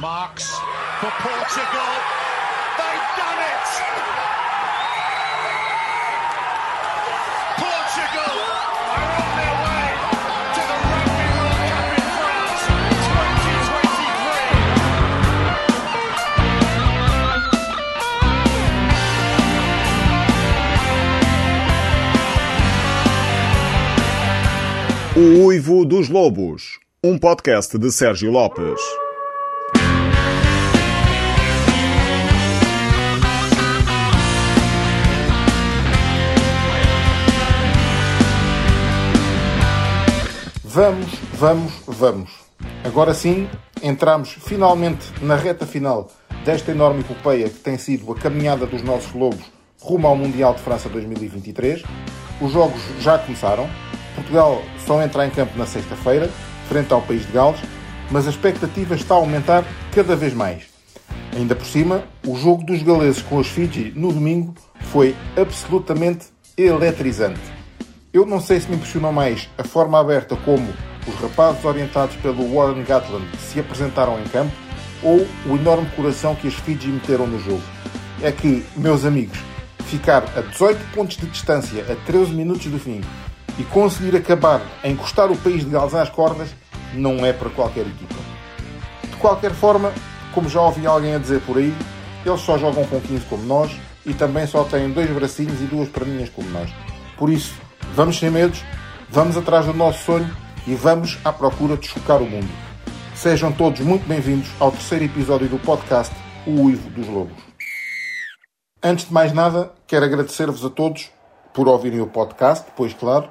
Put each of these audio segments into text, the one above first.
Marks for Portugal. They've done it! Portugal are on their way to the Rugby World Cup in France 2023. O Uivo dos Lobos, um podcast de Sérgio Lopes. Vamos, vamos, vamos. Agora sim, entramos finalmente na reta final desta enorme epopeia que tem sido a caminhada dos nossos lobos rumo ao Mundial de França 2023. Os jogos já começaram. Portugal só entra em campo na sexta-feira, frente ao país de Gales, mas a expectativa está a aumentar cada vez mais. Ainda por cima, o jogo dos galeses com os Fiji no domingo foi absolutamente eletrizante. Eu não sei se me impressionou mais a forma aberta como os rapazes orientados pelo Warren Gatland se apresentaram em campo ou o enorme coração que as Fiji meteram no jogo. É que, meus amigos, ficar a 18 pontos de distância a 13 minutos do fim e conseguir acabar a encostar o país de Gales às cordas não é para qualquer equipa. De qualquer forma, como já ouvi alguém a dizer por aí, eles só jogam com 15 como nós e também só têm dois bracinhos e duas perninhas como nós. Por isso, vamos sem medos, vamos atrás do nosso sonho e vamos à procura de chocar o mundo. Sejam todos muito bem-vindos ao terceiro episódio do podcast O Uivo dos Lobos. Antes de mais nada, quero agradecer-vos a todos por ouvirem o podcast, pois claro,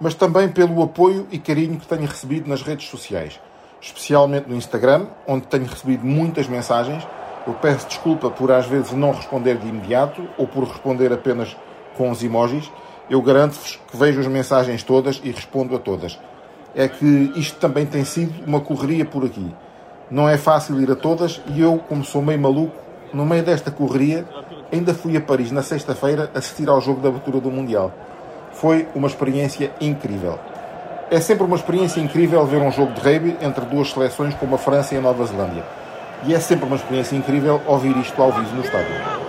mas também pelo apoio e carinho que tenho recebido nas redes sociais, especialmente no Instagram, onde tenho recebido muitas mensagens. Eu peço desculpa por às vezes não responder de imediato ou por responder apenas com os emojis. Eu garanto-vos que vejo as mensagens todas e respondo a todas. É que isto também tem sido uma correria por aqui. Não é fácil ir a todas e eu, como sou meio maluco, no meio desta correria, ainda fui a Paris na sexta-feira assistir ao jogo da abertura do Mundial. Foi uma experiência incrível. É sempre uma experiência incrível ver um jogo de rugby entre duas seleções como a França e a Nova Zelândia. E é sempre uma experiência incrível ouvir isto ao vivo no estádio.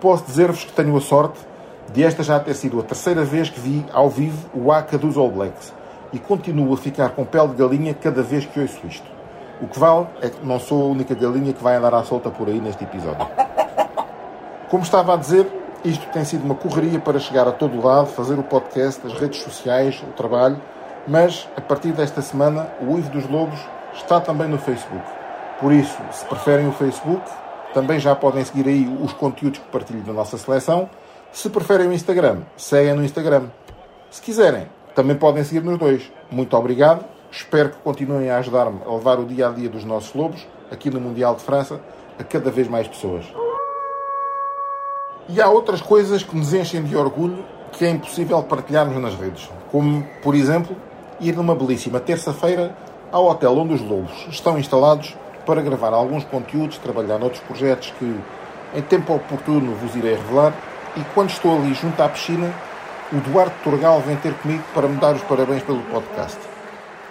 Posso dizer-vos que tenho a sorte de esta já ter sido a terceira vez que vi ao vivo o Aka dos All Blacks e continuo a ficar com pele de galinha cada vez que ouço isto. O que vale é que não sou a única galinha que vai andar à solta por aí neste episódio. Como estava a dizer, isto tem sido uma correria para chegar a todo lado, fazer o podcast, as redes sociais, o trabalho, mas a partir desta semana o Uivo dos Lobos está também no Facebook. Por isso, se preferem o Facebook, também já podem seguir aí os conteúdos que partilho da nossa seleção. Se preferem o Instagram, seguem no Instagram. Se quiserem, também podem seguir nos dois. Muito obrigado. Espero que continuem a ajudar-me a levar o dia a dia dos nossos lobos, aqui no Mundial de França, a cada vez mais pessoas. E há outras coisas que nos enchem de orgulho que é impossível partilharmos nas redes. Como, por exemplo, ir numa belíssima terça-feira ao hotel onde os lobos estão instalados para gravar alguns conteúdos, trabalhar noutros projetos que, em tempo oportuno, vos irei revelar e quando estou ali junto à piscina, o Duarte Turgal vem ter comigo para me dar os parabéns pelo podcast.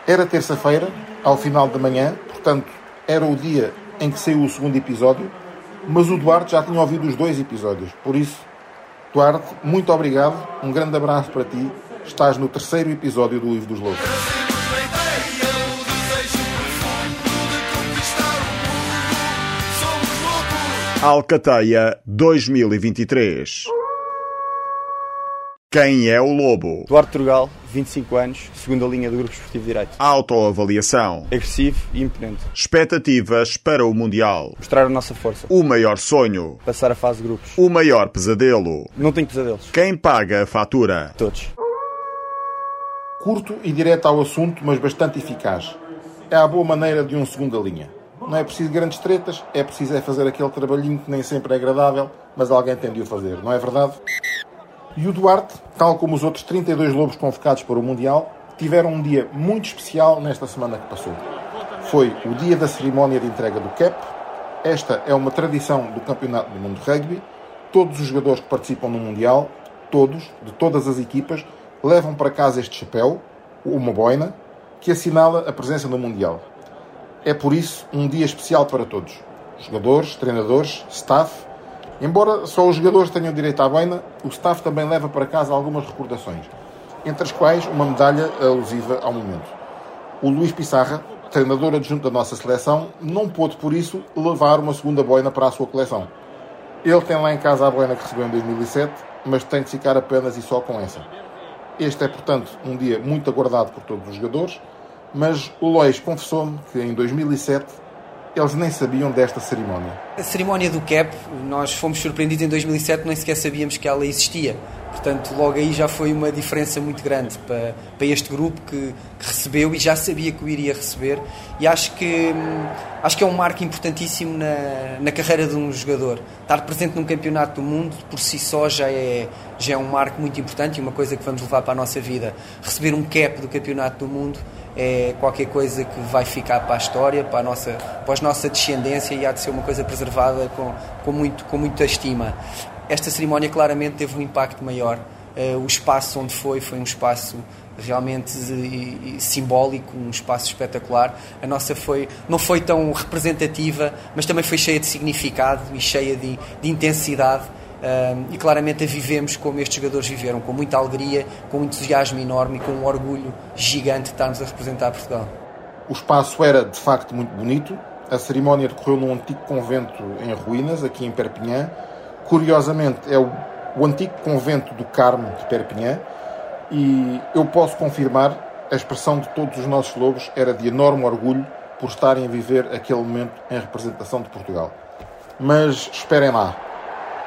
Era terça-feira, ao final da manhã, portanto, era o dia em que saiu o segundo episódio, mas o Duarte já tinha ouvido os dois episódios. Por isso, Duarte, muito obrigado, um grande abraço para ti. Estás no terceiro episódio do Livro dos Lobos. Alcateia 2023. Quem é o lobo? Duarte Turgal, 25 anos, segunda linha do Grupo Esportivo de Direito. Autoavaliação. Agressivo e imponente. Expectativas para o Mundial. Mostrar a nossa força. O maior sonho. Passar a fase de grupos. O maior pesadelo. Não tenho pesadelos. Quem paga a fatura? Todos. Curto e direto ao assunto, mas bastante eficaz. É a boa maneira de um segunda linha. Não é preciso grandes tretas, é preciso é fazer aquele trabalhinho que nem sempre é agradável, mas alguém tem de o fazer, não é verdade? E o Duarte, tal como os outros 32 lobos convocados para o Mundial, tiveram um dia muito especial nesta semana que passou. Foi o dia da cerimónia de entrega do CAP. Esta é uma tradição do Campeonato do Mundo de Rugby. Todos os jogadores que participam no Mundial, todos, de todas as equipas, levam para casa este chapéu, uma boina, que assinala a presença no Mundial. É por isso um dia especial para todos. Jogadores, treinadores, staff. Embora só os jogadores tenham direito à boina, o staff também leva para casa algumas recordações, entre as quais uma medalha alusiva ao momento. O Luís Pissarra, treinador adjunto da nossa seleção, não pôde, por isso, levar uma segunda boina para a sua coleção. Ele tem lá em casa a boina que recebeu em 2007, mas tem de ficar apenas e só com essa. Este é, portanto, um dia muito aguardado por todos os jogadores, mas o Lois confessou-me que em 2007 eles nem sabiam desta cerimónia. A cerimónia do CAP, nós fomos surpreendidos em 2007, nem sequer sabíamos que ela existia. Portanto, logo aí já foi uma diferença muito grande para, para este grupo que, que recebeu e já sabia que o iria receber. E acho que, hum, acho que é um marco importantíssimo na, na carreira de um jogador. Estar presente num campeonato do mundo, por si só, já é, já é um marco muito importante e uma coisa que vamos levar para a nossa vida. Receber um cap do campeonato do mundo é qualquer coisa que vai ficar para a história, para a nossa, para a nossa descendência e há de ser uma coisa preservada com, com, muito, com muita estima. Esta cerimónia claramente teve um impacto maior. Uh, o espaço onde foi foi um espaço realmente uh, simbólico, um espaço espetacular. A nossa foi não foi tão representativa, mas também foi cheia de significado e cheia de, de intensidade. Uh, e claramente a vivemos como estes jogadores viveram, com muita alegria, com um entusiasmo enorme e com um orgulho gigante de estarmos a representar Portugal. O espaço era de facto muito bonito. A cerimónia decorreu num antigo convento em ruínas, aqui em Perpignan. Curiosamente, é o, o antigo convento do Carmo de Perpignan. E eu posso confirmar, a expressão de todos os nossos lobos era de enorme orgulho por estarem a viver aquele momento em representação de Portugal. Mas esperem lá,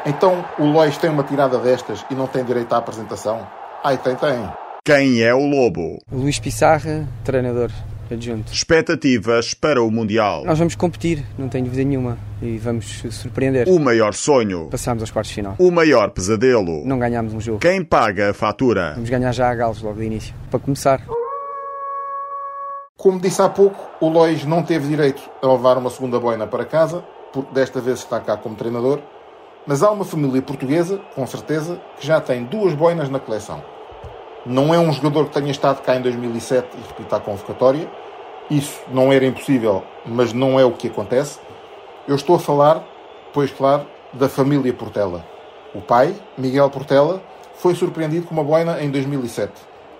então o Lois tem uma tirada destas e não tem direito à apresentação? Ai, tem, tem. Quem é o lobo? Luís Pissarra, treinador adjunto. Expectativas para o Mundial. Nós vamos competir, não tenho dúvida nenhuma, e vamos surpreender. O maior sonho. Passamos aos quartos de final. O maior pesadelo. Não ganhámos um jogo. Quem paga a fatura? Vamos ganhar já a galos logo de início. Para começar. Como disse há pouco, o Lois não teve direito a levar uma segunda boina para casa, porque desta vez está cá como treinador, mas há uma família portuguesa, com certeza, que já tem duas boinas na coleção. Não é um jogador que tenha estado cá em 2007 e repita a convocatória. Isso não era impossível, mas não é o que acontece. Eu estou a falar, pois claro, da família Portela. O pai, Miguel Portela, foi surpreendido com uma boina em 2007.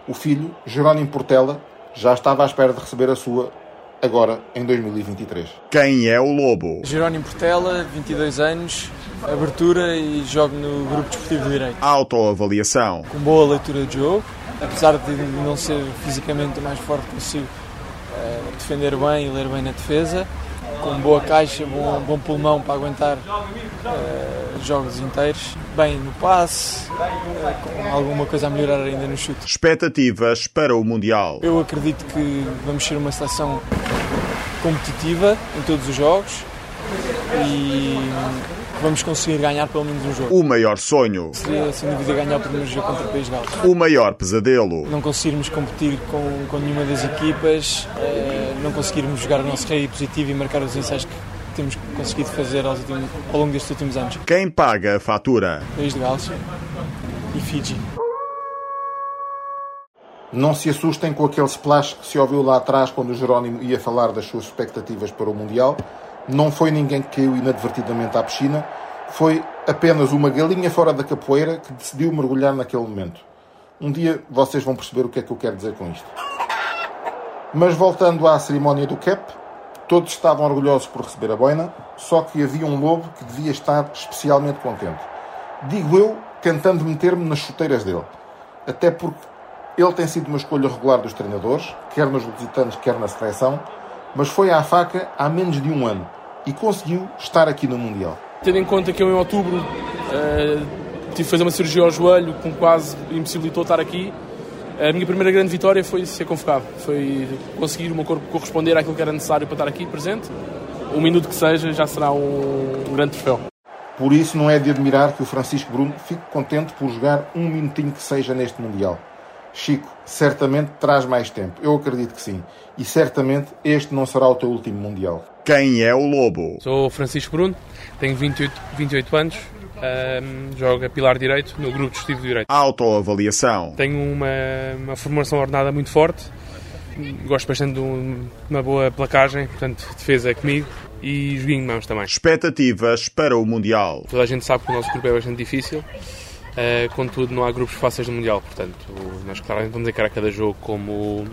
O filho, Jerónimo Portela, já estava à espera de receber a sua agora em 2023. Quem é o lobo? Jerónimo Portela, 22 anos, abertura e jogo no Grupo Desportivo de Direito. Autoavaliação. Com boa leitura de jogo, apesar de não ser fisicamente o mais forte, uh, defender bem e ler bem na defesa. Com boa caixa, bom, bom pulmão para aguentar uh, jogos inteiros. Bem no passe, uh, com alguma coisa a melhorar ainda no chute. Expectativas para o Mundial. Eu acredito que vamos ser uma seleção competitiva em todos os jogos e vamos conseguir ganhar pelo menos um jogo. O maior sonho. Seria sem dúvida ganhar o primeiro jogo contra o País de Gales. O maior pesadelo. Não conseguirmos competir com, com nenhuma das equipas, eh, não conseguirmos jogar o nosso rei positivo e marcar os ensaios que, temos conseguido fazer ao longo destes últimos anos. Quem paga a fatura? País de Gales e Fiji. Não se assustem com aquele splash que se ouviu lá atrás quando o Jerónimo ia falar das suas expectativas para o Mundial. Não foi ninguém que caiu inadvertidamente à piscina, foi apenas uma galinha fora da capoeira que decidiu mergulhar naquele momento. Um dia vocês vão perceber o que é que eu quero dizer com isto. Mas voltando à cerimónia do cap, todos estavam orgulhosos por receber a boina, só que havia um lobo que devia estar especialmente contente. Digo eu, tentando meter-me nas chuteiras dele. Até porque ele tem sido uma escolha regular dos treinadores, quer nos visitantes, quer na seleção, mas foi à faca há menos de um ano e conseguiu estar aqui no Mundial. Tendo em conta que eu em outubro eh, tive que fazer uma cirurgia ao joelho que quase impossibilitou estar aqui, a minha primeira grande vitória foi ser convocado. Foi conseguir o meu corpo corresponder àquilo que era necessário para estar aqui presente. Um minuto que seja já será um, um grande troféu. Por isso não é de admirar que o Francisco Bruno fique contente por jogar um minutinho que seja neste Mundial. Chico, certamente traz mais tempo. Eu acredito que sim. E certamente este não será o teu último Mundial. Quem é o lobo? Sou Francisco Bruno, tenho 28, 28 anos, ehm, jogo a pilar direito no grupo de de direito. Autoavaliação. Tenho uma, uma formação ordenada muito forte, gosto bastante de um- uma boa placagem, portanto, defesa é comigo e joguinho de mãos também. Expectativas para o Mundial. Toda a gente sabe que o nosso grupo é bastante difícil, eh, contudo, não há grupos fáceis no Mundial, portanto, nós claramente vamos encarar cada jogo como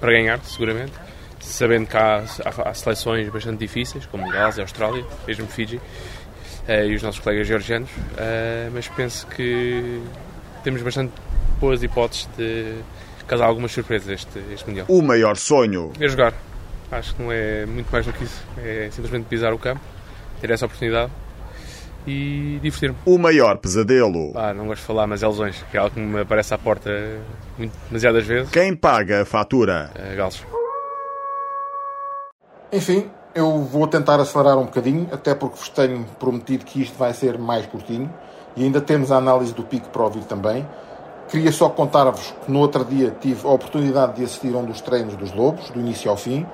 para ganhar, seguramente, sabendo que há, há- há seleções bastante difíceis, como Gales e Austrália, mesmo Fiji, eh, e os nossos colegas georgianos, eh, mas penso que temos bastante boas hipóteses de causar algumas surpresas este, este Mundial. O maior sonho. É jogar. Acho que não é muito mais do que isso. É simplesmente pisar o campo, ter essa oportunidade e divertir-me. O maior pesadelo. Pá, não gosto de falar, mas é lesões, que é algo que me aparece à porta muito, demasiadas vezes. Quem paga a fatura? Uh, Galos. Enfim, eu vou tentar acelerar um bocadinho, até porque vos tenho prometido que isto vai ser mais curtinho e ainda temos a análise do pico para ouvir também. Queria só contar-vos que no outro dia tive a oportunidade de assistir a um dos treinos dos Lobos, do início ao fim.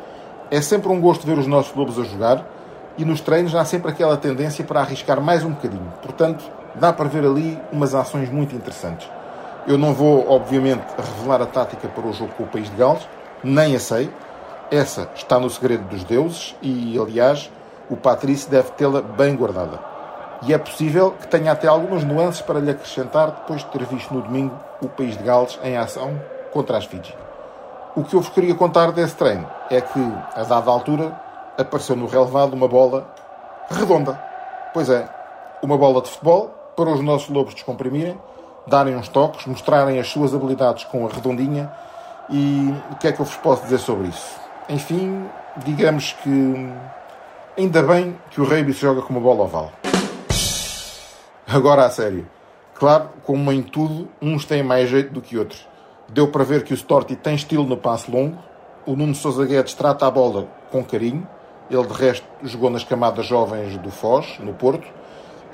É sempre um gosto ver os nossos Lobos a jogar e nos treinos há sempre aquela tendência para arriscar mais um bocadinho. Portanto, dá para ver ali umas ações muito interessantes. Eu não vou, obviamente, revelar a tática para o jogo com o País de Gales, nem a sei. Essa está no segredo dos deuses e, aliás, o Patrício deve tê-la bem guardada. E é possível que tenha até algumas nuances para lhe acrescentar depois de ter visto no domingo o País de Gales em ação contra as Fiji. O que eu vos queria contar desse treino é que, a dada altura, apareceu no relevado uma bola redonda. Pois é, uma bola de futebol para os nossos lobos descomprimirem, darem uns toques, mostrarem as suas habilidades com a redondinha e o que é que eu vos posso dizer sobre isso? Enfim, digamos que ainda bem que o se joga com uma bola oval. Agora a sério. Claro, como em tudo, uns têm mais jeito do que outros. Deu para ver que o Storti tem estilo no passe longo, o Nuno Sousa Guedes trata a bola com carinho, ele de resto jogou nas camadas jovens do Foz, no Porto,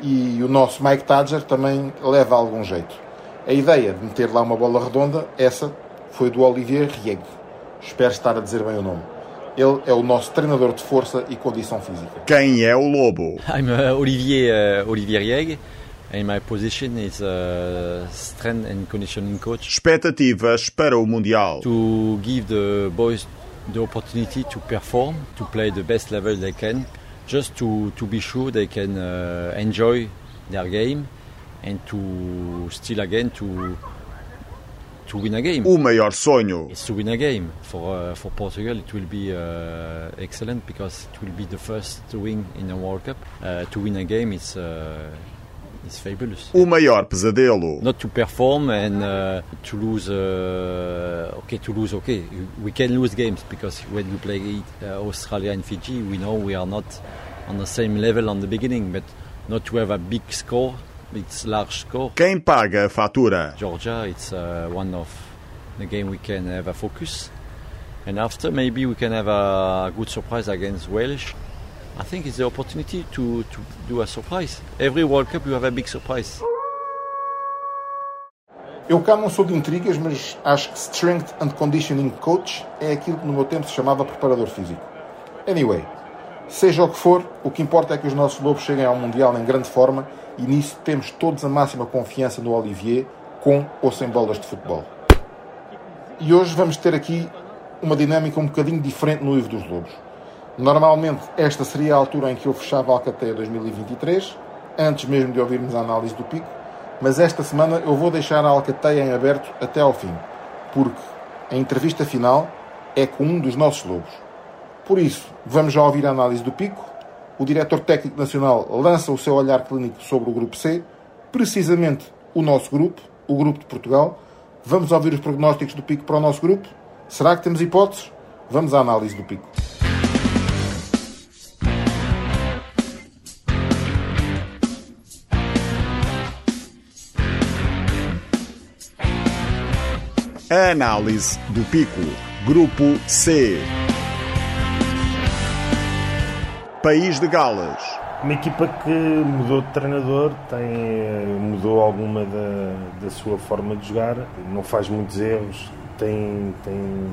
e o nosso Mike Tadger também leva algum jeito. A ideia de meter lá uma bola redonda, essa foi do Olivier Rieg. Espero estar a dizer bem o nome. Ele é o nosso treinador de força e condição física. Quem é o lobo? I'm uh, Olivier uh, Olivier Rieg, and my position is uh, strength and conditioning coach. Expectativas para o Mundial. To give the boys the opportunity to perform, to play the best level they can, just to, to be sure they can uh, enjoy their game and to still again to to win a game. O maior sonho. It's to win a game for uh, for Portugal. It will be uh, excellent because it will be the first to win in a World Cup. Uh, to win a game, it's uh. O maior pesadelo. Not to perform and uh, to lose. Uh, okay, to lose. Okay, we can lose games because when we play uh, Australia and Fiji, we know we are not on the same level on the beginning. But not to have a big score, it's large score. Quem paga a fatura? Georgia, it's uh, one of the game we can have a focus. And after, maybe we can have a good surprise against Wales. I think it's the opportunity to, to do a surprise. Every World Cup, you have a big surprise. Eu cá não sou de intrigas, mas acho que Strength and Conditioning Coach é aquilo que no meu tempo se chamava preparador físico. Anyway, Seja o que for, o que importa é que os nossos lobos cheguem ao Mundial em grande forma e nisso temos todos a máxima confiança no Olivier, com ou sem bolas de futebol. E hoje vamos ter aqui uma dinâmica um bocadinho diferente no Ivo dos Lobos. Normalmente esta seria a altura em que eu fechava a Alcateia 2023, antes mesmo de ouvirmos a análise do pico, mas esta semana eu vou deixar a Alcateia em aberto até ao fim, porque a entrevista final é com um dos nossos lobos. Por isso, vamos já ouvir a análise do pico. O diretor técnico nacional lança o seu olhar clínico sobre o grupo C, precisamente o nosso grupo, o grupo de Portugal. Vamos ouvir os prognósticos do pico para o nosso grupo. Será que temos hipóteses? Vamos à análise do pico. Análise do Pico. Grupo C. País de Gales. Uma equipa que mudou de treinador, tem, mudou alguma da, da sua forma de jogar, não faz muitos erros, tem, tem,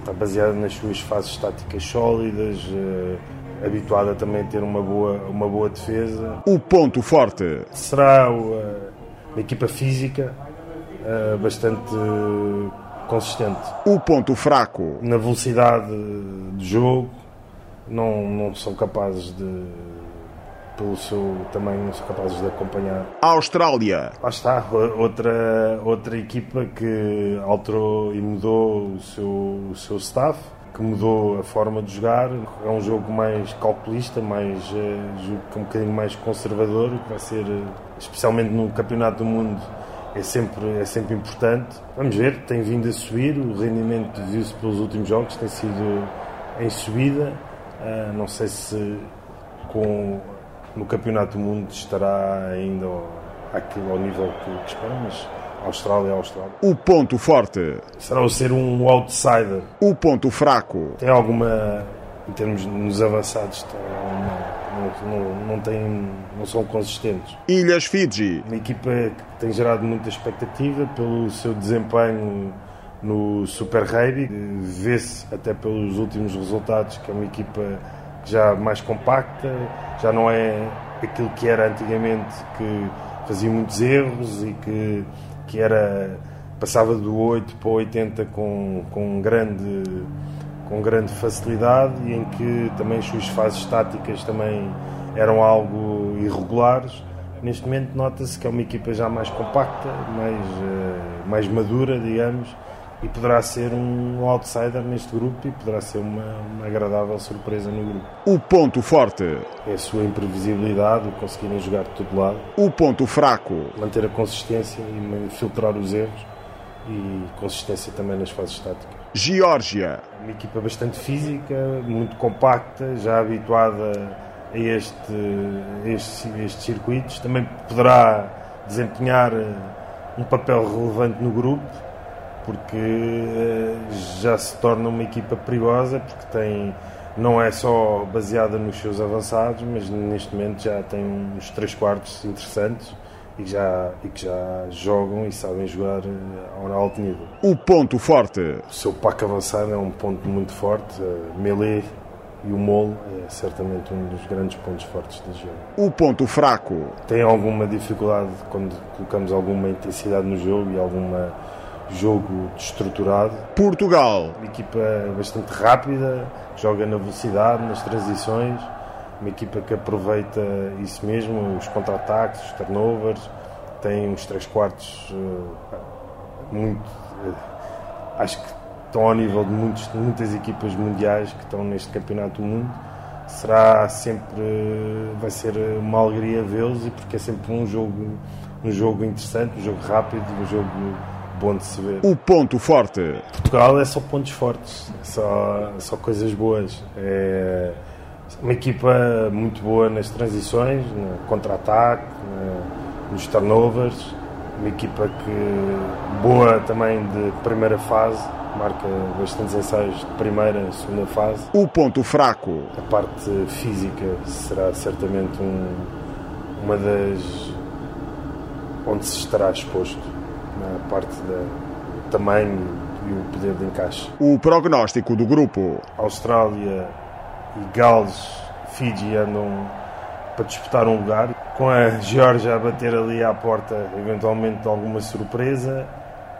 está baseada nas suas fases táticas sólidas, eh, habituada também a ter uma boa, uma boa defesa. O ponto forte. Será uh, uma equipa física bastante consistente. O ponto fraco. Na velocidade de jogo, não, não são capazes de, pelo seu tamanho, não são capazes de acompanhar. Austrália. Lá está, outra, outra equipa que alterou e mudou o seu, o seu staff, que mudou a forma de jogar. É um jogo mais calculista, mais, um bocadinho mais conservador, que vai ser, especialmente no Campeonato do Mundo, é sempre, é sempre importante. Vamos ver, tem vindo a subir, o rendimento viu-se pelos últimos jogos, tem sido em subida. Uh, não sei se com, no Campeonato do Mundo estará ainda ao, àquilo, ao nível que, que espera, mas Austrália é a Austrália. O ponto forte. Será o ser um outsider. O ponto fraco. Tem alguma, em termos nos avançados, tem uma, não, não, tem, não são consistentes. Ilhas Fiji. Uma equipa que tem gerado muita expectativa pelo seu desempenho no Super Rugby. Vê-se até pelos últimos resultados que é uma equipa já mais compacta, já não é aquilo que era antigamente que fazia muitos erros e que, que era passava do 8 para o 80 com, com, grande, com grande facilidade e em que também as suas fases táticas também eram algo irregulares. Neste momento nota-se que é uma equipa já mais compacta, mais, mais madura, digamos, e poderá ser um outsider neste grupo e poderá ser uma, uma, agradável surpresa no grupo. O ponto forte é a sua imprevisibilidade, o conseguirem jogar de todo lado. O ponto fraco manter a consistência e filtrar os erros e consistência também nas fases táticas. Geórgia, uma equipa bastante física, muito compacta, já habituada a este, a estes, a estes circuitos, também poderá desempenhar um papel relevante no grupo porque já se torna uma equipa perigosa, porque tem, não é só baseada nos seus avançados, mas neste momento já tem uns 3 quartos interessantes e que, já, e que já jogam e sabem jogar ao alto nível. O ponto forte. O seu pack avançado é um ponto muito forte, melee e o molo é certamente um dos grandes pontos fortes do jogo. O ponto fraco. Tem alguma dificuldade quando colocamos alguma intensidade no jogo e alguma jogo estruturado. Portugal. Uma equipa bastante rápida, joga na velocidade, nas transições. Uma equipa que aproveita isso mesmo, os contra-ataques, os turnovers. Tem uns 3 quartos muito. acho que estão ao nível de muitos, muitas equipas mundiais que estão neste campeonato do mundo. Será sempre. vai ser uma alegria vê-los e porque é sempre um jogo, um jogo interessante, um jogo rápido, um jogo bom de se ver. O ponto forte. Portugal é só pontos fortes, é só, só coisas boas. É uma equipa muito boa nas transições, no contra-ataque, nos turnovers. Uma equipa que boa também de primeira fase, marca bastantes ensaios de primeira e segunda fase. O ponto fraco. A parte física será certamente um, uma das onde se estará exposto na parte do tamanho e o poder de encaixe. O prognóstico do grupo. Austrália Gales Fiji andam para disputar um lugar. Com a Geórgia a bater ali à porta, eventualmente alguma surpresa.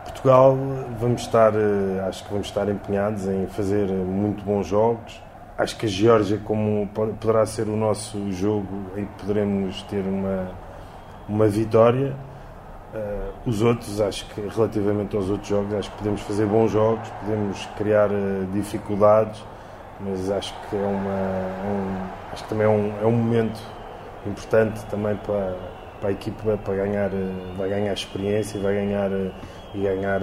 Portugal, vamos estar, eh, acho que vamos estar empenhados em fazer muito bons jogos. Acho que a Geórgia, como poderá ser o nosso jogo, em que poderemos ter uma, uma vitória. Uh, os outros, acho que relativamente aos outros jogos, acho que podemos fazer bons jogos, podemos criar uh, dificuldades, mas acho que é uma, é um, acho que também é um, é um momento importante também para, para a equipa para ganhar, uh, vai ganhar experiência, vai ganhar e ganhar,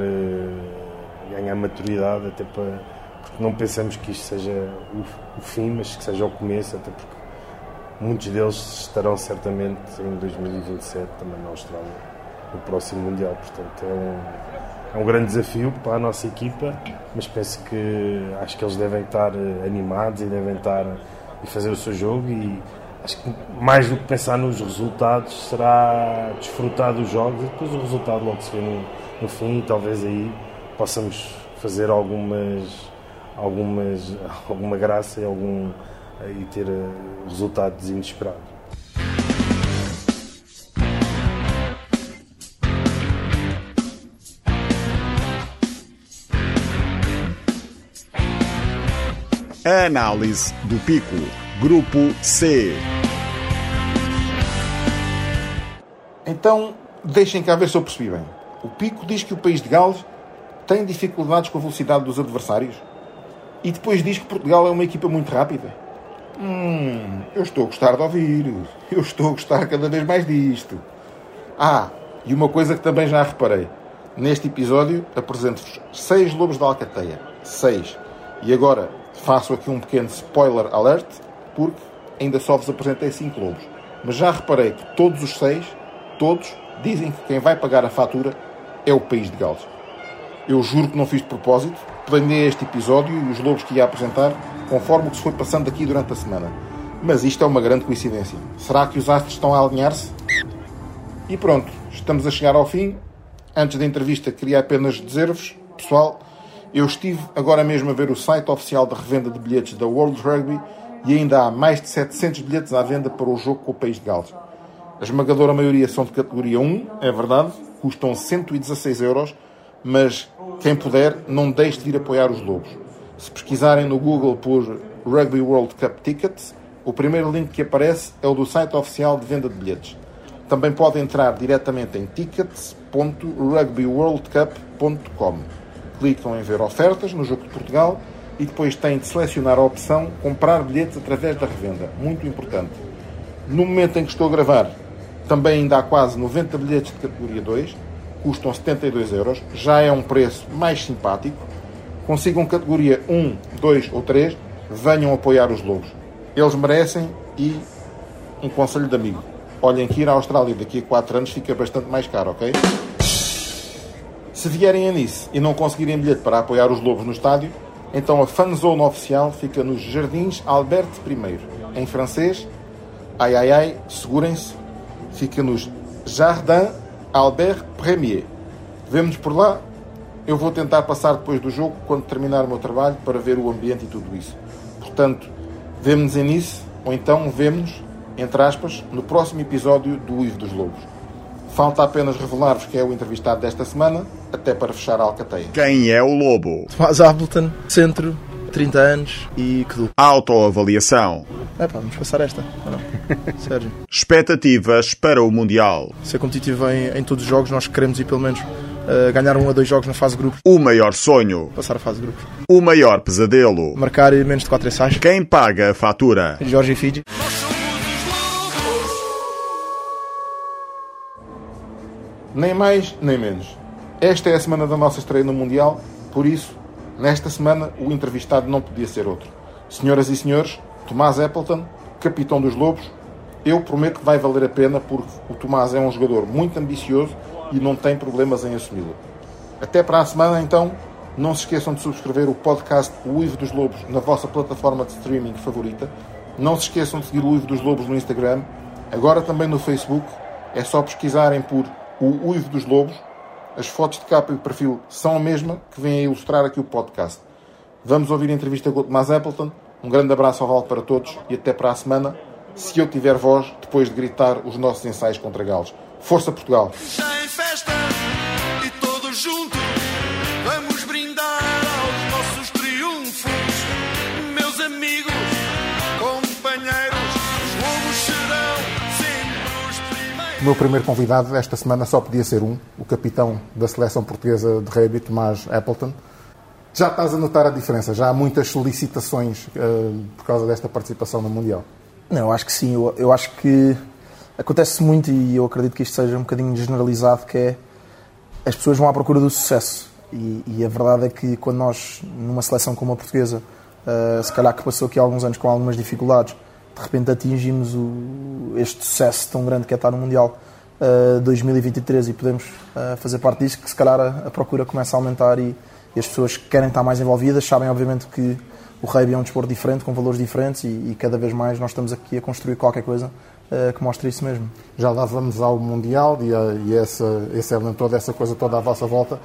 ganhar maturidade, até para porque não pensamos que isto seja o, o fim, mas que seja o começo, até porque muitos deles estarão certamente em 2027 também na Austrália no próximo Mundial. Portanto, é um, é um grande desafio para a nossa equipa, mas penso que acho que eles devem estar eh, animados e devem estar e fazer o seu jogo e acho que mais do que pensar nos resultados será desfrutar dos jogos e depois o resultado logo se vê no, no fim e talvez aí possamos fazer algumas algumas alguma graça e algum e ter eh, resultados inesperados. Análise do Pico, Grupo C. Então, deixem cá ver se eu percebi bem. O Pico diz que o país de Gales tem dificuldades com a velocidade dos adversários e depois diz que Portugal é uma equipa muito rápida. Hum, eu estou a gostar de ouvir. Eu estou a gostar cada vez mais disto. Ah, e uma coisa que também já reparei. Neste episódio apresento-vos seis lobos da Alcateia. Seis. E agora faço aqui um pequeno spoiler alert, porque ainda só vos apresentei 5 lobos. Mas já reparei que todos os seis, todos, dizem que quem vai pagar a fatura é o país de Gales. Eu juro que não fiz de propósito, planeei este episódio e os lobos que ia apresentar conforme o que se foi passando aqui durante a semana. Mas isto é uma grande coincidência. Será que os astros estão a alinhar-se? E pronto, estamos a chegar ao fim. Antes da entrevista, queria apenas dizer-vos, pessoal, eu estive agora mesmo a ver o site oficial da revenda de bilhetes da World Rugby e ainda há mais de 700 bilhetes à venda para o jogo com o país de Gales. A esmagadora maioria são de categoria 1, é verdade, custam 116 euros, mas quem puder, não deixe de vir apoiar os Lobos. Se pesquisarem no Google por Rugby World Cup Tickets, o primeiro link que aparece é o do site oficial de venda de bilhetes. Também pode entrar diretamente em tickets.rugbyworldcup.com clicam em ver ofertas no jogo de Portugal e depois têm de selecionar a opção comprar bilhetes através da revenda. Muito importante. No momento em que estou a gravar, também ainda há quase 90 bilhetes de categoria 2, custam 72 euros, já é um preço mais simpático. Consigam categoria 1, 2 ou 3, venham apoiar os Lobos. Eles merecem e um conselho de amigo. Olhem que ir à Austrália daqui a 4 anos fica bastante mais caro, ok? Se vierem a Nice e não conseguirem bilhete para apoiar os Lobos no estádio, então a fanzone oficial fica nos Jardins Albert I, em francês. Ai ai ai, segurem-se, fica nos Jardin Albert Premier. Vemo-nos por lá. Eu vou tentar passar depois do jogo, quando terminar o meu trabalho, para ver o ambiente e tudo isso. Portanto, vemo-nos em Nice, ou então vemo-nos, entre aspas, no próximo episódio do Ivo dos Lobos. Falta apenas revelar-vos quem é o entrevistado desta semana, até para fechar a alcateia. Quem é o lobo? Tomás Appleton, centro, 30 anos e que duplo. Autoavaliação. É pá, vamos passar esta. Ou não? Sérgio. Expectativas para o Mundial. Ser competitivo em, em todos os jogos, nós queremos ir pelo menos uh, ganhar um a dois jogos na fase de grupos. O maior sonho. Passar a fase de grupos. O maior pesadelo. Marcar menos de 4 ensaios. Quem paga a fatura? Jorge e Fiji. Nem mais, nem menos. Esta é a semana da nossa estreia no Mundial, por isso, nesta semana, o entrevistado não podia ser outro. Senhoras e senhores, Tomás Appleton, capitão dos Lobos, eu prometo que vai valer a pena porque o Tomás é um jogador muito ambicioso e não tem problemas em assumi-lo. Até para a semana, então, não se esqueçam de subscrever o podcast O Ivo dos Lobos na vossa plataforma de streaming favorita. Não se esqueçam de seguir o Ivo dos Lobos no Instagram, agora também no Facebook. É só pesquisarem por o Uivo dos Lobos. As fotos de capa e perfil são a mesma que vêm a ilustrar aqui o podcast. Vamos ouvir a entrevista com o Tomás Appleton. Um grande abraço ao Val para todos e até para a semana, se eu tiver voz, depois de gritar os nossos ensaios contra Galos. Força Portugal! O meu primeiro convidado esta semana só podia ser um, o capitão da seleção portuguesa de rugby, Tomás Appleton. Já estás a notar a diferença, já há muitas solicitações eh, por causa desta participação no Mundial. Não, eu acho que sim. Eu, eu acho que acontece muito e eu acredito que isto seja um bocadinho generalizado, que é as pessoas vão à procura do sucesso. E, e a verdade é que quando nós, numa seleção como a portuguesa, uh, se calhar que passou aqui alguns anos com algumas dificuldades, de repente atingimos o, este sucesso tão grande que é estar no Mundial uh, 2023 e podemos uh, fazer parte disso, que se calhar a, a procura começa a aumentar e, e, as pessoas querem estar mais envolvidas, sabem obviamente que o rugby é um desporto diferente, com valores diferentes e, e cada vez mais nós estamos aqui a construir qualquer coisa uh, que mostre isso mesmo. Já lá vamos ao Mundial e, a, e essa, esse elemento toda, essa coisa toda à vossa volta.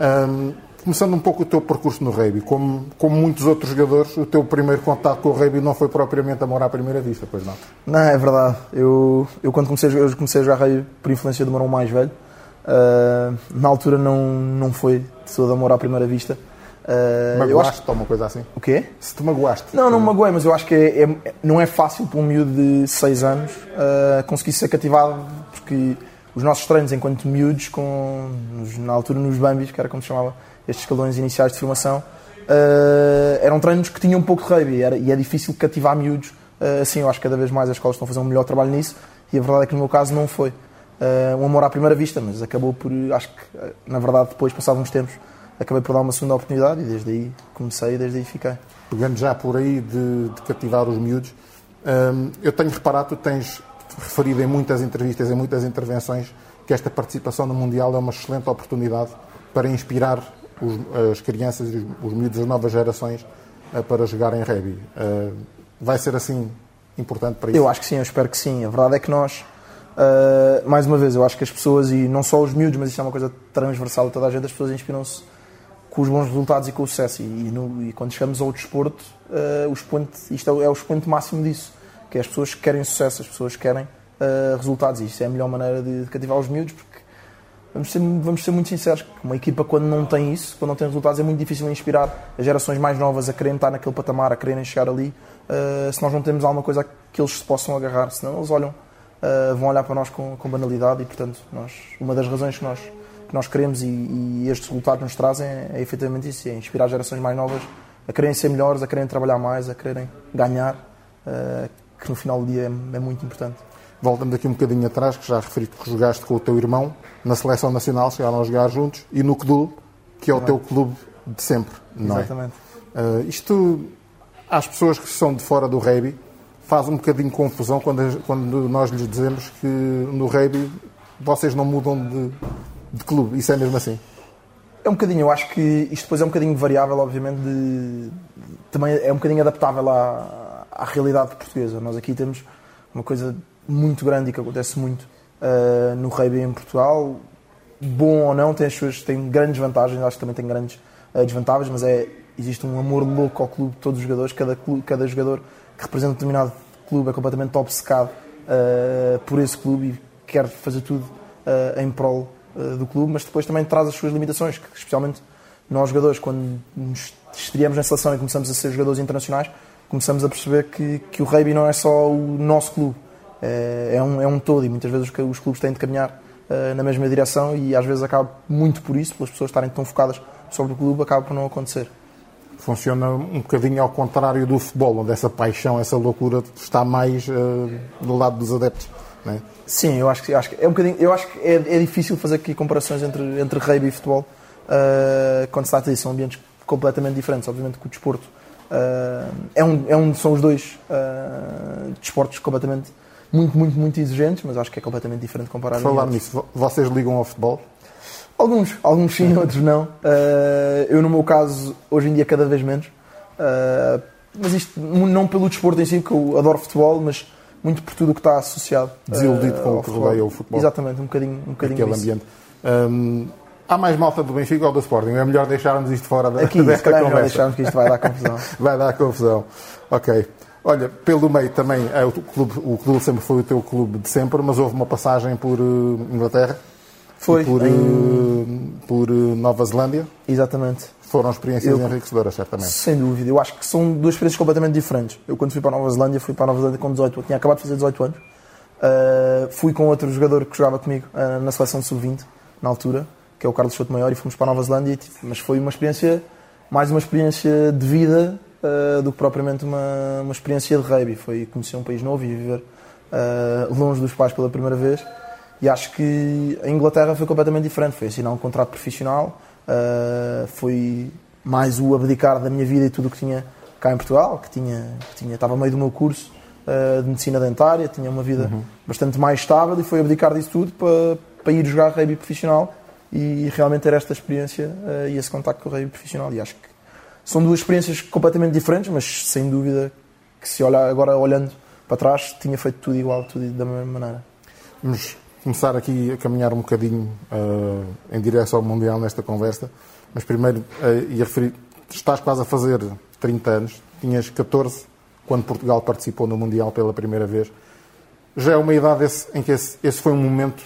Um, começando um pouco o teu percurso no rugby, como, como muitos outros jogadores, o teu primeiro contato com o rugby não foi propriamente amor à primeira vista, pois não? Não, é verdade. Eu, eu quando comecei, eu comecei a jogar rugby por influência do meu irmão mais velho, uh, na altura não, não foi de todo amor à primeira vista. Uh, magoaste ou uma coisa assim? O quê? Se te magoaste. Não, não me magoei, mas eu acho que é, é, não é fácil para um miúdo de 6 anos uh, conseguir ser cativado, porque os nossos treinos enquanto miúdos, com, na altura nos Bambis, que era como se chamava estes escalões iniciais de formação, uh, eram treinos que tinham um pouco de rugby era, e é difícil cativar miúdos. Uh, assim, eu acho que cada vez mais as escolas estão a fazer um melhor trabalho nisso e a verdade é que no meu caso não foi uh, um amor à primeira vista, mas acabou por, acho que na verdade depois, passados uns tempos, acabei por dar uma segunda oportunidade e desde aí comecei e desde aí fiquei. Pegando já por aí de, de cativar os miúdos, um, eu tenho reparado, tu tens referido em muitas entrevistas, em muitas intervenções, que esta participação no Mundial é uma excelente oportunidade para inspirar os, as crianças e os, os miúdos das novas gerações uh, para jogarem rugby. Uh, vai ser assim importante para isso? Eu acho que sim, eu espero que sim. A verdade é que nós, uh, mais uma vez, eu acho que as pessoas, e não só os miúdos, mas isto é uma coisa transversal a toda a gente, as pessoas inspiram-se com os bons resultados e com o sucesso. E, e, no, e quando chegamos ao desporto, uh, o expoente, isto é, é, o expoente máximo disso, que é as pessoas que querem sucesso, as pessoas que querem uh, resultados. E isto é a melhor maneira de, de cativar os miúdos, porque vamos ser, vamos ser muito sinceros, uma equipa quando não tem isso, quando não tem resultados, é muito difícil inspirar as gerações mais novas a quererem estar naquele patamar, a quererem chegar ali, uh, se nós não temos alguma coisa que eles se possam agarrar, senão eles olham, vão olhar para nós com, com banalidade e, portanto, nós, uma das razões que nós que nós queremos e, e estes resultados nos trazem é, é efetivamente isso, é inspirar gerações mais novas a quererem ser melhores, a quererem trabalhar mais, a quererem ganhar, uh, que no final do dia é, é, muito importante. Voltamos aqui um bocadinho atrás, que já referi que jogaste com o teu irmão na Seleção Nacional, chegaram a jogar juntos, e no CDUL, que é o teu clube de sempre, não Exatamente. é? Uh, isto, às pessoas que são de fora do rugby, faz um bocadinho de confusão quando, quando nós lhes dizemos que no rugby vocês não mudam de, de clube, isso é mesmo assim? É um bocadinho, eu acho que isto depois é um bocadinho variável, obviamente, de, também é um bocadinho adaptável à, à realidade portuguesa. Nós aqui temos uma coisa muito grande e que acontece muito uh, no rugby em Portugal, bom ou não, tem, as suas, tem grandes vantagens, acho que também tem grandes uh, desvantagens, mas é, existe um amor louco ao clube de todos os jogadores, cada, clube, cada jogador que representa um determinado clube é completamente obcecado uh, por esse clube e quer fazer tudo em prol do clube, mas depois também traz as suas limitações, que especialmente nós jogadores, quando nos estreamos na seleção e começamos a ser jogadores internacionais, começamos a perceber que, que o rugby não é só o nosso clube, é, é, um, é um todo e muitas vezes os clubes têm de caminhar uh, na mesma direção e às vezes acaba muito por isso, pelas pessoas estarem tão focadas sobre o clube, acaba por não acontecer. Funciona um bocadinho ao contrário do futebol, onde essa paixão, essa loucura está mais uh, do lado dos adeptos. É? Sim, eu acho que, acho que é um bocadinho, eu acho que é, é difícil fazer aqui comparações entre, entre rugby e futebol uh, quando se trata disso, são ambientes completamente diferentes. Obviamente que o desporto uh, é, um, é um, são os dois desportos completamente muito, muito, muito exigentes, mas acho que é completamente diferente comparar. Falar nisso, vocês ligam ao futebol? Alguns, alguns sim, outros não. eu no meu caso, hoje em dia cada vez menos. mas isto não pelo desporto em si, que eu adoro futebol, mas muito por tudo o que está associado. Desiludido uh, com o que rodeia o futebol. Exatamente, um bocadinho, um bocadinho Aquele disso. ambiente. Um, Há mais malta do Benfica ou do Sporting? É melhor deixarmos isto fora da, Aqui, desta é conversa. deixarmos que isto vai dar confusão. Vai dar confusão. Ok. Olha, pelo meio também, é o, clube, o clube sempre foi o teu clube de sempre, mas houve uma passagem por eh, Inglaterra. Foi, por, em- eh, por eh, Nova Zelândia. Exatamente. Foram experiências Eu- enriquecedoras, certamente. Sem dúvida. Eu acho que são duas experiências completamente diferentes. Eu, quando fui para a Nova Zelândia, fui para a Nova Zelândia com 18 anos. Tinha acabado de fazer 18 anos. Uh, fui com outro jogador que jogava comigo uh, na seleção sub-20, na altura, que é o Carlos Souto Maior, e fomos para a Nova Zelândia. e, tipo, mas foi uma experiência, mais uma experiência de vida uh, do que propriamente uma, uma experiência de rugby. Foi conhecer um país novo e viver uh, longe dos pais pela primeira vez. E acho que a Inglaterra foi completamente diferente. Foi assinar um contrato profissional, uh, foi mais o abdicar da minha vida e tudo o que tinha cá em Portugal, que tinha, que tinha estava a meio do meu curso de medicina dentária, tinha uma vida bastante mais estável e foi abdicar disso tudo para, para ir jogar rugby profissional e realmente ter esta experiência uh, e esse contacto com o rugby profissional. E acho que são duas experiências completamente diferentes, mas sem dúvida que se olhar agora olhando para trás, tinha feito tudo igual, tudo da mesma maneira. Vamos começar aqui a caminhar um bocadinho eh, em direção ao Mundial nesta conversa, mas primeiro eh, ia referir, estás quase a fazer 30 anos, tinhas 14 quando Portugal participou no Mundial pela primeira vez. Já é uma idade esse- em que esse, esse foi um momento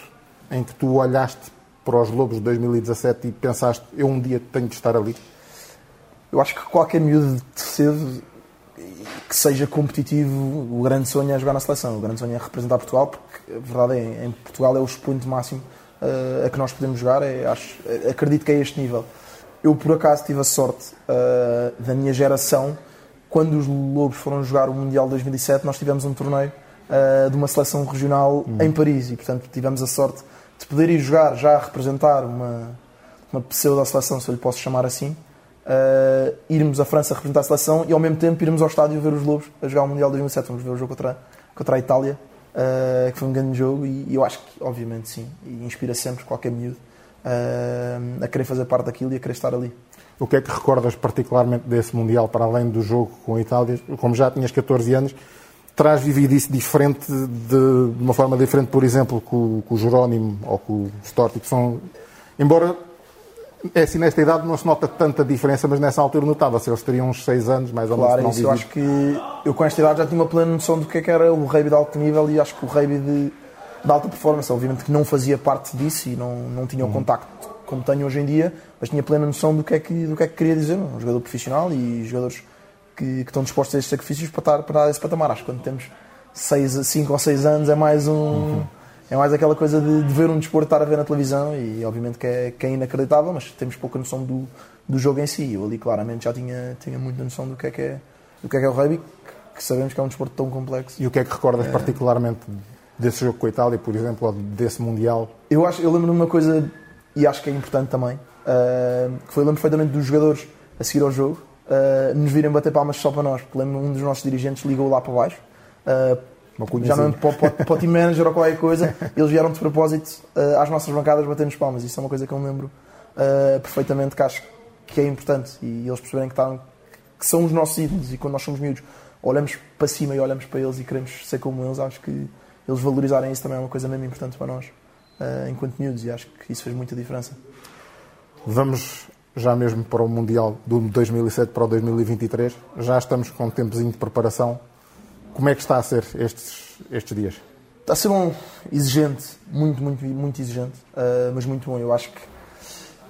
em que tu olhaste para os Lobos de 2017 e pensaste, eu um dia tenho de estar ali. Eu acho que qualquer miúdo de cedo que seja competitivo, o grande sonho é jogar na seleção, o grande sonho é representar Portugal, porque a verdade é, em Portugal é o expoente máximo eh, a que nós podemos jogar, é, acho, acredito que é este nível. Eu, por acaso, tive a sorte eh, da minha geração, quando os Lobos foram jogar o Mundial de 2007, nós tivemos um torneio eh, de uma seleção regional em Paris. E, portanto, tivemos a sorte de poder ir jogar já a representar uma, uma pseudo-seleção, se eu lhe posso chamar assim, uh, irmos à França representar a seleção e ao mesmo tempo irmos ao estádio ver os Lobos a jogar o Mundial de 2007. Vamos ver o jogo contra, contra a Itália, uh, que foi um grande jogo e, eu acho que, obviamente, sim, inspira sempre qualquer miúdo uh, a querer fazer parte daquilo e a querer estar ali. O que é que recordas particularmente desse Mundial, para além do jogo com a Itália? Como já tinhas 14 anos, terás vivido isso diferente, de, de uma forma diferente, por exemplo, com, com o Jerónimo ou com o Storti, que são... Embora, assim, nesta idade não se nota tanta diferença, mas nessa altura notava-se. Eles teriam uns 6 anos, mais ou menos, Claro, não isso eu acho que eu com esta idade já tinha uma plena noção do que, é que era o rugby de alto nível e acho que o rugby de, de alta performance, obviamente que não fazia parte disso e não, não tinha o contacto como tenho hoje em dia, mas tinha plena noção do que é que, do que, é que queria dizer, um jogador profissional e jogadores que, que estão dispostos a estes sacrifícios para estar para dar esse patamar. Acho que quando temos 5 ou 6 anos é mais um. É mais aquela coisa de, de ver um desporto estar a ver na televisão e obviamente que é, que é inacreditável, mas temos pouca noção do, do jogo em si. Eu ali claramente já tinha, tinha muita noção do que é que é, do que é, que é o rugby, que, sabemos que é um desporto tão complexo. E o que é que recordas particularmente desse jogo com a Itália, por exemplo, ou desse Mundial? Eu, acho, eu lembro de uma coisa, e acho que é importante também, uh, que foi, lembro perfeitamente dos jogadores a seguir ao jogo, uh, nos virem bater palmas só para nós, porque lembro um dos nossos dirigentes ligou lá para baixo, uh, já não lembro para, para, para o team manager ou qualquer coisa, eles vieram de propósito uh, às nossas bancadas bater-nos palmas, isso é uma coisa que eu me lembro uh, perfeitamente, que acho que é importante, e eles perceberem que, estão, que são os nossos ídolos, e quando nós somos miúdos, olhamos para cima e olhamos para eles e queremos ser como eles, acho que eles valorizarem isso também é uma coisa mesmo importante para nós uh, enquanto miúdos e acho que isso fez muita diferença. Vamos já mesmo para o Mundial do 2007 para o 2023. Já estamos com um tempozinho de preparação. Como é que está a ser estes, estes dias? Está a ser bom, exigente, muito, muito, muito exigente, uh, mas muito bom. Eu acho que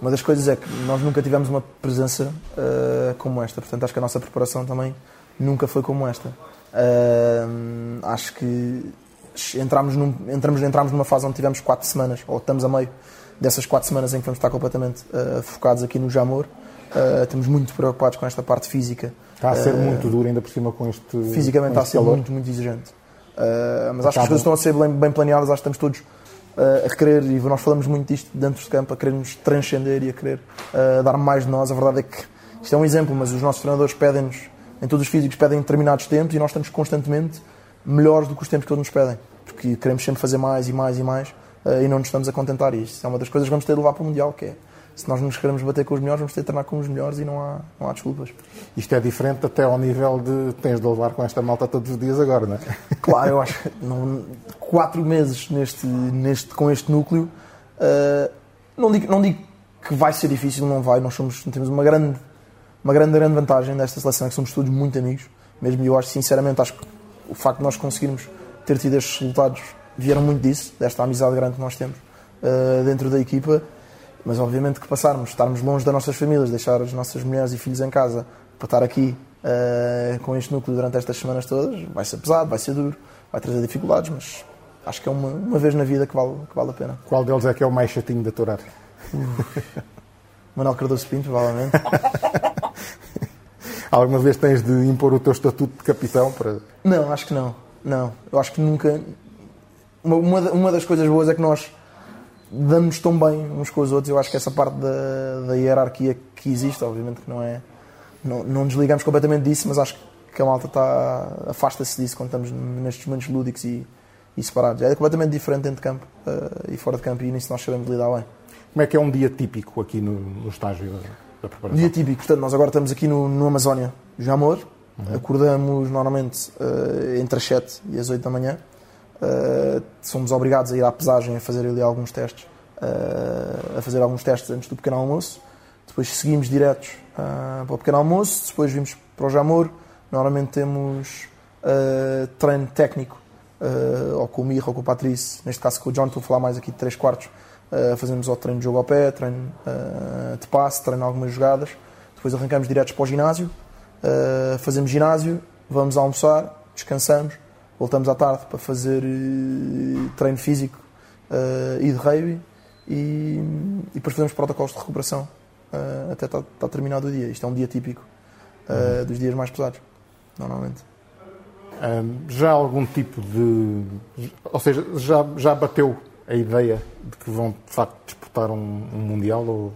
uma das coisas é que nós nunca tivemos uma presença uh, como esta, portanto acho que a nossa preparação também nunca foi como esta. Uh, acho que entramos, num, entramos, entramos numa fase onde tivemos quatro semanas, ou estamos a meio dessas quatro semanas em que vamos estar completamente uh, focados aqui no Jamor. Uh, estamos muito preocupados com esta parte física. Está a ser uh, muito duro ainda por cima com este Fisicamente com está a ser calor. muito, muito exigente. mas acho que as coisas estão a ser bem, bem planeadas, acho que estamos todos a querer, e nós falamos muito disto dentro de campo, a querer nos transcender e a querer dar mais de nós. A verdade é que isto é um exemplo, mas os nossos treinadores pedem-nos, em todos os físicos, pedem determinados tempos e nós estamos constantemente melhores do que os tempos que eles nos pedem porque queremos sempre fazer mais e mais e mais uh, e não nos estamos a contentar. E isso é uma das coisas que vamos ter de levar para o Mundial, que é se nós nos queremos bater com os melhores, vamos ter de treinar com os melhores e não há, não há desculpas. Isto é diferente até ao nível de tens de levar com esta malta todos os dias agora, não é? Claro, eu acho que não, quatro meses neste, neste, com este núcleo, uh, não, digo, não digo que vai ser difícil, não vai. Nós somos, temos uma grande, uma grande, grande vantagem desta seleção, é que somos todos muito amigos. Mesmo eu acho, sinceramente, acho que o facto de nós conseguirmos ter tido estes resultados vieram muito disso, desta amizade grande que nós temos uh, dentro da equipa. Mas obviamente que passarmos, estarmos longe das nossas famílias, deixar as nossas mulheres e filhos em casa para estar aqui uh, com este núcleo durante estas semanas todas, vai ser pesado, vai ser duro, vai trazer dificuldades, mas acho que é uma, uma vez na vida que vale, que vale a pena. Qual deles é que é o mais chatinho de aturar? Manuel Cardoso Pinto, provavelmente. Alguma vez tens de impor o teu estatuto de capitão para. Não, acho que não. Não. Eu acho que nunca. Uma, uma, uma das coisas boas é que nós damos tão bem uns com os outros. Eu acho que essa parte da, da hierarquia que existe, obviamente que não é. Não, não desligamos completamente disso, mas acho que a malta está, afasta-se disso quando estamos nestes momentos lúdicos e, e separados. É completamente diferente dentro de campo uh, e fora de campo e nisso nós sabemos lidar bem. Como é que é um dia típico aqui no, no estágio da, da, preparação? Dia típico, portanto, nós agora estamos aqui no, no Amazónia, Jamor. Uhum. Acordamos normalmente uh, entre as 7 e as 8 da manhã. Uh, somos obrigados a ir à pesagem a fazer ali alguns testes, uh, a fazer alguns testes antes do pequeno almoço. Depois seguimos diretos para o pequeno almoço, depois vimos para o Jamor. Normalmente temos treino técnico, ou com o Mirra ou com o Patrício, neste caso com o John, estou a falar mais aqui de 3 quartos Uh, fazemos o treino de jogo ao pé, treino uh, de passe, treino algumas jogadas. Depois arrancamos diretos para o ginásio, uh, fazemos ginásio, vamos almoçar, descansamos, voltamos à tarde para fazer treino físico e de rugby e, e, depois fazemos protocolos de recuperação até estar, estar, terminado o dia. Isto é um dia típico uhum. dos dias mais pesados, normalmente. Já algum tipo de. Ou seja, já, já bateu a ideia de que vão de facto disputar um, um Mundial ou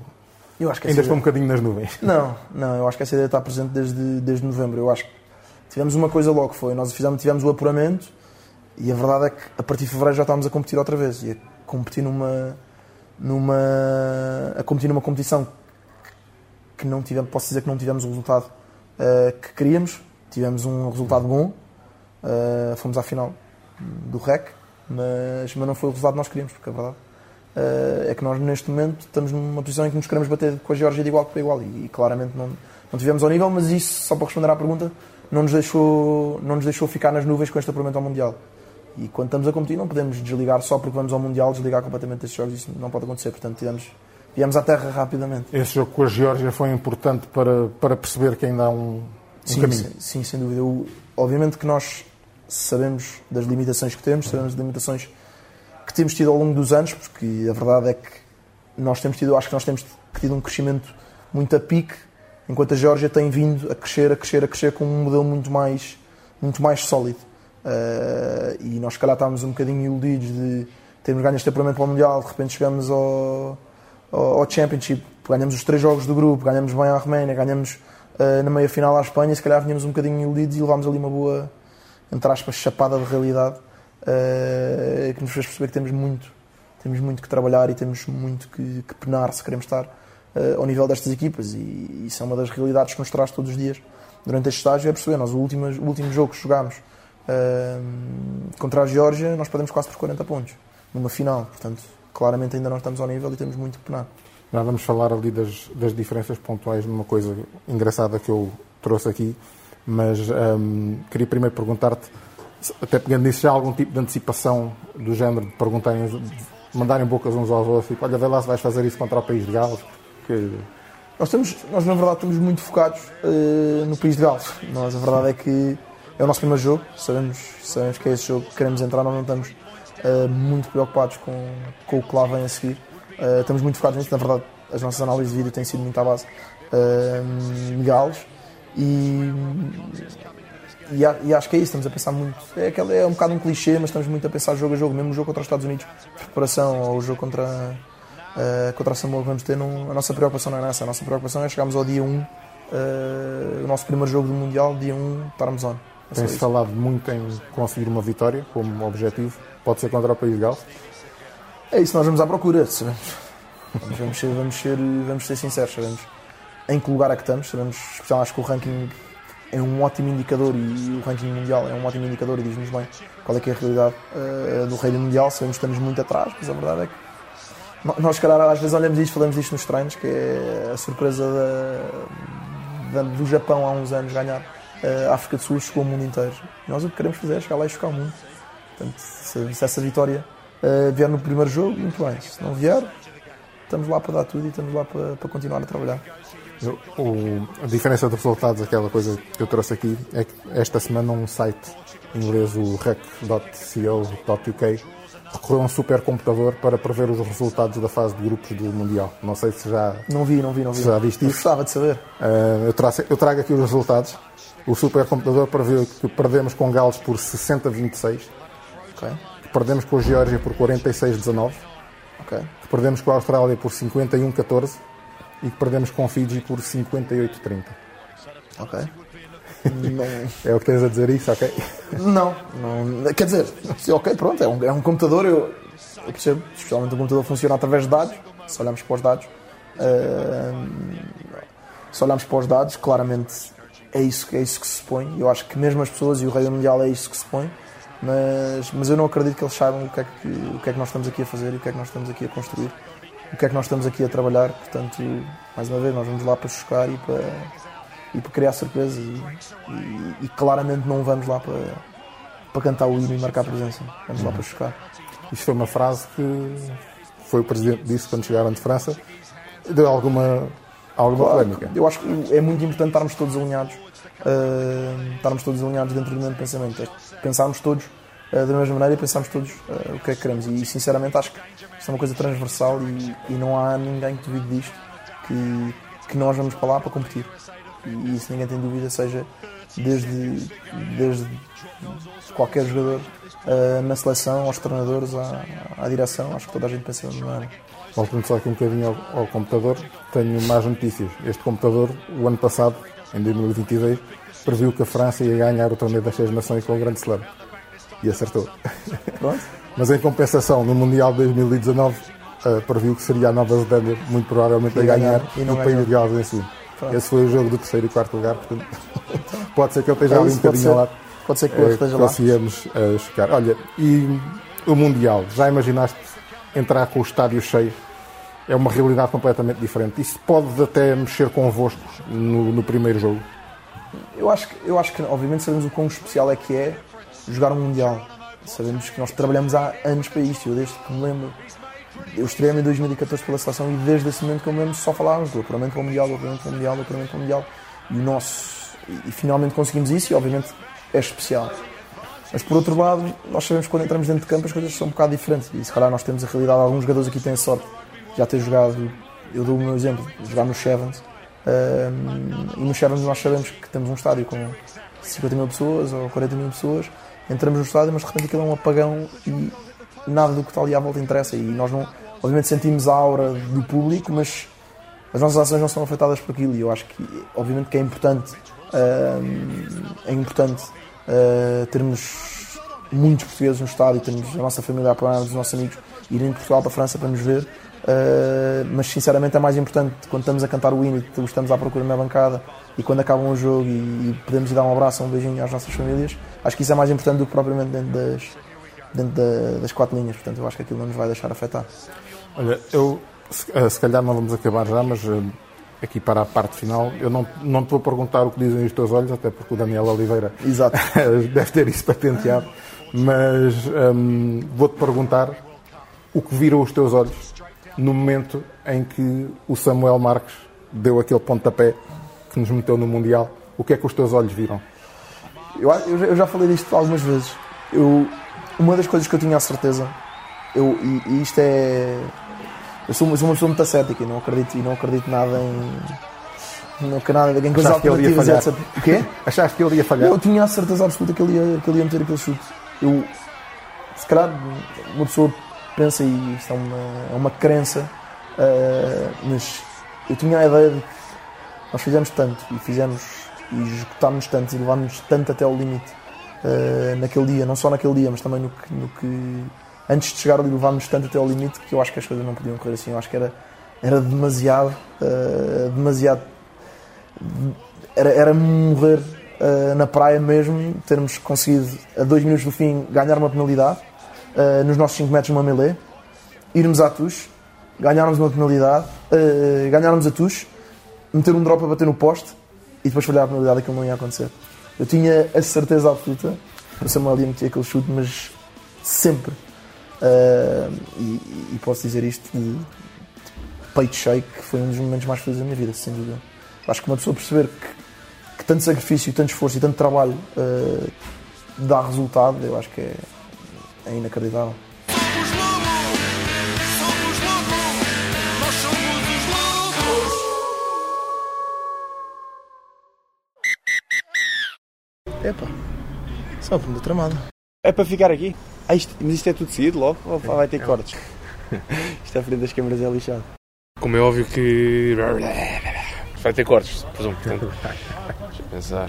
ainda estão um bocadinho nas nuvens? Não, não, eu acho que essa ideia está presente desde, desde novembro. Eu acho que tivemos uma coisa logo, foi nós fizemos, tivemos o apuramento e a verdade é que a partir de fevereiro já estávamos a competir outra vez e a competir numa numa a competir numa competição que não tivemos, posso dizer que não tivemos o resultado uh, que queríamos, tivemos um resultado bom, uh, fomos à final do REC, mas, mas não foi o resultado que nós queríamos, porque a verdade uh, é que nós neste momento estamos numa posição em que nos queremos bater com a Geórgia de igual para igual e, e, claramente não, não tivemos ao nível, mas isso, só para responder à pergunta, não nos deixou, não nos deixou ficar nas nuvens com este apuramento ao Mundial. E quando estamos a competir não podemos desligar só porque vamos ao Mundial, desligar completamente estes jogos, isso não pode acontecer, portanto tivemos, viemos à terra rapidamente. Esse jogo com a Geórgia foi importante para, para perceber que ainda há um, um sim, caminho? Sim, sim, sem dúvida. Eu, obviamente que nós sabemos das limitações que temos, sabemos das limitações que temos tido ao longo dos anos, porque a verdade é que nós temos tido, acho que nós temos tido um crescimento muito a pique, enquanto a Geórgia tem vindo a crescer, a crescer, a crescer com um modelo muito mais, muito mais sólido. Uh, e nós, se calhar, estávamos um bocadinho iludidos de termos ganho este apuramento para o Mundial, de repente chegamos ao, ao, ao, Championship, ganhamos os três jogos do grupo, ganhamos bem a Roménia, ganhamos uh, na meia final à Espanha, se calhar vinhamos um bocadinho iludidos e levámos ali uma boa, entre aspas, chapada de realidade uh, que nos fez perceber que temos muito, temos muito que trabalhar e temos muito que, que penar se queremos estar uh, ao nível destas equipas. E isso é uma das realidades que nos traz todos os dias durante este estágio. É perceber, nós o último, o último jogo que jogámos uh, contra a Geórgia, nós perdemos quase por 40 pontos numa final. Portanto, claramente ainda não estamos ao nível e temos muito que penar. Já vamos falar ali das, das diferenças pontuais numa coisa engraçada que eu trouxe aqui mas um, queria primeiro perguntar-te, até pegando nisso já algum tipo de antecipação do género de perguntarem, de mandarem bocas uns aos outros, tipo, olha, vê lá se vais fazer isso contra o país de Gales. Nós, estamos, nós, na verdade, estamos muito focados uh, no país de Gales. Nós, a verdade é que é o nosso primeiro jogo, sabemos, sabemos que é esse jogo que queremos entrar, nós não estamos uh, muito preocupados com, com o que lá vem a seguir. Uh, estamos muito focados nisso, na verdade, as nossas análises de vídeo têm sido muito à base uh, de Gales e, e, e, acho que é isso, estamos a pensar muito. É, aquele, é um bocado um clichê, mas estamos muito a pensar jogo a jogo, mesmo o jogo contra os Estados Unidos, preparação, ou o jogo contra, uh, contra a Samoa que vamos ter. Não, a nossa preocupação não é nessa, a nossa preocupação é chegarmos ao dia 1, uh, o nosso primeiro jogo do Mundial, dia 1, estarmos on. É Tem-se falado muito em conseguir uma vitória como objetivo, pode ser contra o país de Gales? É isso, nós vamos à procura, sabemos. Vamos ser, vamos ser, vamos ser sinceros, sabemos em que lugar é que estamos. Sabemos, especialmente, acho que o ranking é um ótimo indicador e o ranking mundial é um ótimo indicador e diz-nos bem qual é que é a realidade uh, do rei mundial. Sabemos que estamos muito atrás, mas a verdade é que Nós, calhar, às vezes olhamos isto, falamos disto nos treinos, que é a surpresa da- da- do Japão há uns anos ganhar. eh, A África do Sul chegou ao mundo inteiro. Nós o que queremos fazer é chegar lá e chocar o mundo. Portanto, se, se essa vitória eh, vier no primeiro jogo, muito bem. Se não vier, estamos lá para dar tudo e estamos lá para, para continuar a trabalhar. O- a diferença de resultados, aquela coisa que eu trouxe aqui, é que esta semana um site inglês, o rec.co.uk, recorreu a um supercomputador para prever os resultados da fase de grupos do Mundial. Não sei se já, Não vi, não vi, não vi. já viste isso. gostava de saber. Uh, eu, traço- eu trago aqui os resultados. O supercomputador prevê que perdemos com Gales por 60-26, Ok, que perdemos com a Geórgia por 46-19, ok. que perdemos com a Austrália por 51-14 e que perdemos com Fiji por 58-30. Ok. Não, É o que tens a dizer isso, ok? não, não. Quer dizer, ok, pronto, é um, é um computador, eu, eu percebo. Especialmente o computador funciona através de dados. Se olharmos para os dados, ahm, se olharmos para os dados, claramente é isso, que- é isso que se supõe. Eu acho que mesmo as pessoas e o rei mundial é isso que se supõe. Mas, mas eu não acredito que eles saibam o que, é que, o que é que nós estamos aqui a fazer e o que é que nós estamos aqui a construir. O que é que nós estamos aqui a trabalhar. Portanto, mais uma vez, nós vamos lá para chocar e para, e para criar surpresas e, e- e claramente não vamos lá para, para cantar o hino e marcar presença. Vamos lá para chocar. Isto foi uma frase que foi o presidente disse quando chegaram de França. Deu alguma, alguma Claro, polémica. eu acho que é muito importante estarmos todos alinhados, uh, estarmos todos alinhados dentro do mesmo pensamento, é pensarmos todos uh, da mesma maneira e pensarmos todos uh, o que é que queremos. E sinceramente acho que isto é uma coisa transversal e, e não há ninguém que duvide disto, que, que nós vamos para lá para competir. E isso ninguém tem dúvida, seja desde, desde qualquer jogador uh, na seleção, aos treinadores, à, à direção, acho que toda a gente pensa da mesma maneira. Voltando só aqui um bocadinho ao, ao computador, tenho mais notícias. Este computador, o ano passado, em 2022, previu que a França ia ganhar o torneio das Seis Nações com o Grande Slam. E acertou. Mas em compensação, no Mundial de 2019, eh, previu que seria a Nova Zelândia, muito provavelmente, a E ganhar, ganhar, e e não o país de Gales em segundo. Pronto. Esse foi o jogo do terceiro e quarto lugar, portanto, pode ser que ele esteja É ali um bocadinho ao lado. Pode ser que erro Eh, esteja lá. Conseguíamos eh, chegar. Olha, e o Mundial, já imaginaste entrar com o estádio cheio? É uma realidade completamente diferente. Isso pode até mexer convosco no, no primeiro jogo. Eu acho, que, eu acho que, obviamente, sabemos o quão especial é que é jogar um Mundial. Sabemos que nós trabalhamos há anos para isto. Eu, desde que me lembro, eu estreiei-me em 2014 pela seleção e desde esse momento que eu me lembro só falávamos do apuramento para o Mundial, do apuramento para o Mundial, do apuramento para o Mundial. E nosso. E, e finalmente conseguimos isso e, obviamente, é especial. Mas por outro lado, nós sabemos que quando entramos dentro de campo as coisas são um bocado diferentes. E se calhar nós temos a realidade, alguns jogadores aqui têm sorte já ter jogado, eu dou o meu exemplo, jogar no Sevens. Um, e no Sevens nós sabemos que temos um estádio com 50 mil pessoas ou 40 mil pessoas. Entramos no estádio, mas de repente aquilo é um apagão e nada do que está ali à volta interessa. E nós não, obviamente sentimos a aura do público, mas as nossas ações não são afetadas por aquilo. E eu acho que, obviamente, que é importante, hum, é importante uh, termos muitos portugueses no estádio, termos a nossa família a apoiar, os nossos amigos irem de Portugal para a França para nos ver. Uh, mas sinceramente é mais importante quando estamos a cantar o hino e estamos à procura na bancada e quando acaba um jogo e, e podemos dar um abraço, um beijinho às nossas famílias, acho que isso é mais importante do que propriamente dentro das, dentro da- das quatro linhas. Portanto, eu acho que aquilo não nos vai deixar afetar. Olha, eu se, eh, se calhar não vamos acabar já, mas eh, aqui para a parte final, eu não, não te vou perguntar o que dizem os teus olhos, até porque o Daniel Oliveira Exato. deve ter isso patenteado, mas hum, vou-te perguntar o que viram os teus olhos no momento em que o Samuel Marques deu aquele pontapé que nos meteu no Mundial. O que é que os teus olhos viram? Eu, eu já falei disto algumas vezes. Eu, uma das coisas que eu tinha a certeza, eu, e, e isto é. Eu sou, uma- sou uma pessoa muito ascética e não acredito, e não acredito nada em. Não acredito nada em coisas alternativas, etc. O quê? Achaste que ele ia falhar? Eu tinha a certeza absoluta que ele ia, que ele ia meter aquele chute. Eu, se calhar, uma pessoa pensa, e isto é uma, é uma crença, ah, mas eu tinha a ideia de que nós fizemos tanto e fizemos e executámos tanto e levámos tanto até ao limite ah, naquele dia, não só naquele dia, mas também no que, no que antes de chegar ali levámos tanto até ao limite que eu acho que as coisas não podiam correr assim. Eu acho que era, era demasiado, ah, demasiado era, era morrer uh, na praia mesmo, termos conseguido a dois minutos do fim ganhar uma penalidade uh, nos nossos 5 metros numa melee, irmos à tush ganharmos uma penalidade, uh, ganharmos a tush, meter um drop a bater no poste e depois falhar a penalidade, aquilo não ia acontecer. Eu tinha a certeza absoluta que o Samuel ia meter aquele chute, mas sempre. Uh, e, e, posso dizer isto de, de peito cheio, que foi um dos momentos mais felizes da minha vida, sem dúvida. Acho que uma pessoa perceber que, que tanto sacrifício, tanto esforço e tanto trabalho uh, dá resultado, eu acho que é, é inacreditável. Epá, só por tramado. É para ficar aqui? Ah, isto, mas isto é tudo seguido logo? Ou vai ter cortes? isto à frente das câmaras é lixado. Como é óbvio que. Vai ter cortes, presumo. Portanto, pensar.